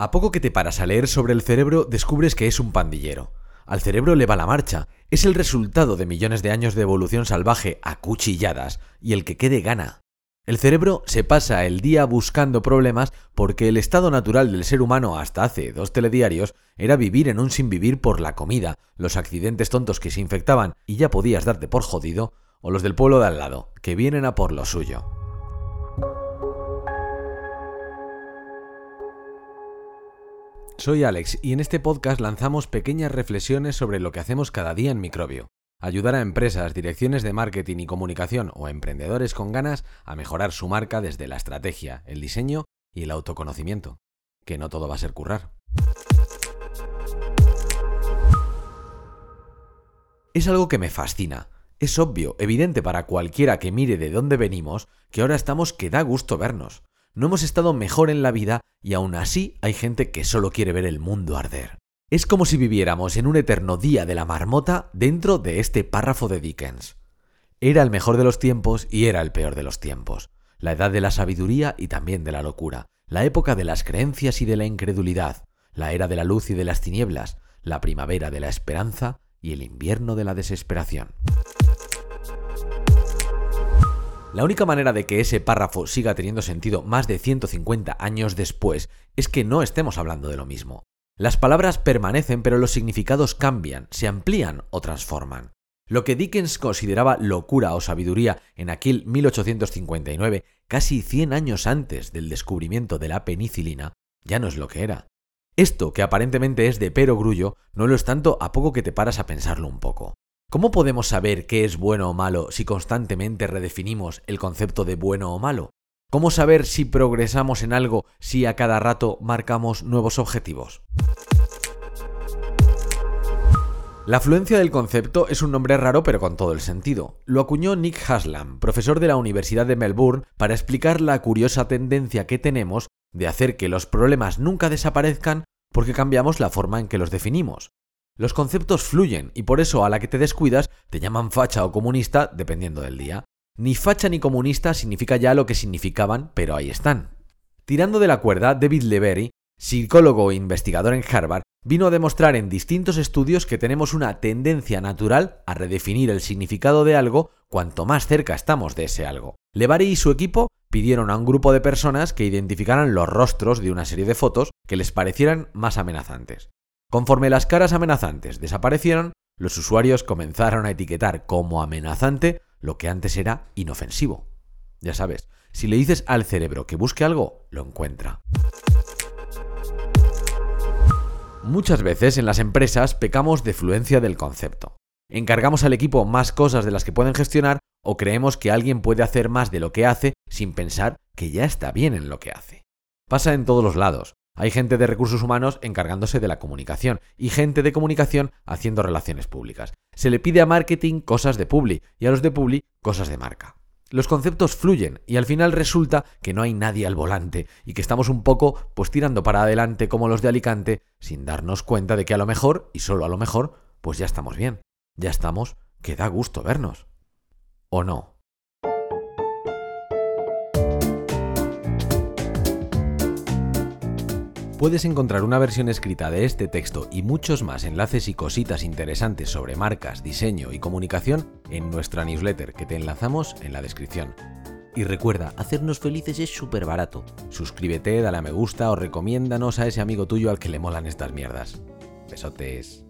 A poco que te paras a leer sobre el cerebro, descubres que es un pandillero. Al cerebro le va la marcha. Es el resultado de millones de años de evolución salvaje a cuchilladas, y el que quede gana. El cerebro se pasa el día buscando problemas porque el estado natural del ser humano hasta hace dos telediarios era vivir en un sin vivir por la comida, los accidentes tontos que se infectaban y ya podías darte por jodido, o los del pueblo de al lado, que vienen a por lo suyo. Soy Alex y en este podcast lanzamos pequeñas reflexiones sobre lo que hacemos cada día en Microbio. Ayudar a empresas, direcciones de marketing y comunicación o emprendedores con ganas a mejorar su marca desde la estrategia, el diseño y el autoconocimiento. Que no todo va a ser currar. Es algo que me fascina. Es obvio, evidente para cualquiera que mire de dónde venimos, que ahora estamos que da gusto vernos no hemos estado mejor en la vida y aún así hay gente que solo quiere ver el mundo arder. Es como si viviéramos en un eterno día de la marmota dentro de este párrafo de Dickens. Era el mejor de los tiempos y era el peor de los tiempos. La edad de la sabiduría y también de la locura. La época de las creencias y de la incredulidad. La era de la luz y de las tinieblas. La primavera de la esperanza y el invierno de la desesperación. La única manera de que ese párrafo siga teniendo sentido más de 150 años después es que no estemos hablando de lo mismo. Las palabras permanecen pero los significados cambian, se amplían o transforman. Lo que Dickens consideraba locura o sabiduría en aquel 1859, casi 100 años antes del descubrimiento de la penicilina, ya no es lo que era. Esto, que aparentemente es de pero grullo, no lo es tanto a poco que te paras a pensarlo un poco. ¿Cómo podemos saber qué es bueno o malo si constantemente redefinimos el concepto de bueno o malo? ¿Cómo saber si progresamos en algo si a cada rato marcamos nuevos objetivos? La afluencia del concepto es un nombre raro pero con todo el sentido. Lo acuñó Nick Haslam, profesor de la Universidad de Melbourne, para explicar la curiosa tendencia que tenemos de hacer que los problemas nunca desaparezcan porque cambiamos la forma en que los definimos. Los conceptos fluyen y por eso a la que te descuidas te llaman facha o comunista dependiendo del día. Ni facha ni comunista significa ya lo que significaban, pero ahí están. Tirando de la cuerda, David Levery, psicólogo e investigador en Harvard, vino a demostrar en distintos estudios que tenemos una tendencia natural a redefinir el significado de algo cuanto más cerca estamos de ese algo. Levery y su equipo pidieron a un grupo de personas que identificaran los rostros de una serie de fotos que les parecieran más amenazantes. Conforme las caras amenazantes desaparecieron, los usuarios comenzaron a etiquetar como amenazante lo que antes era inofensivo. Ya sabes, si le dices al cerebro que busque algo, lo encuentra. Muchas veces en las empresas pecamos de fluencia del concepto. Encargamos al equipo más cosas de las que pueden gestionar o creemos que alguien puede hacer más de lo que hace sin pensar que ya está bien en lo que hace. Pasa en todos los lados. Hay gente de recursos humanos encargándose de la comunicación y gente de comunicación haciendo relaciones públicas. Se le pide a marketing cosas de publi y a los de publi cosas de marca. Los conceptos fluyen y al final resulta que no hay nadie al volante y que estamos un poco pues tirando para adelante como los de Alicante sin darnos cuenta de que a lo mejor, y solo a lo mejor, pues ya estamos bien. Ya estamos que da gusto vernos. ¿O no? Puedes encontrar una versión escrita de este texto y muchos más enlaces y cositas interesantes sobre marcas, diseño y comunicación en nuestra newsletter que te enlazamos en la descripción. Y recuerda, hacernos felices es súper barato. Suscríbete, dale a me gusta o recomiéndanos a ese amigo tuyo al que le molan estas mierdas. Besotes.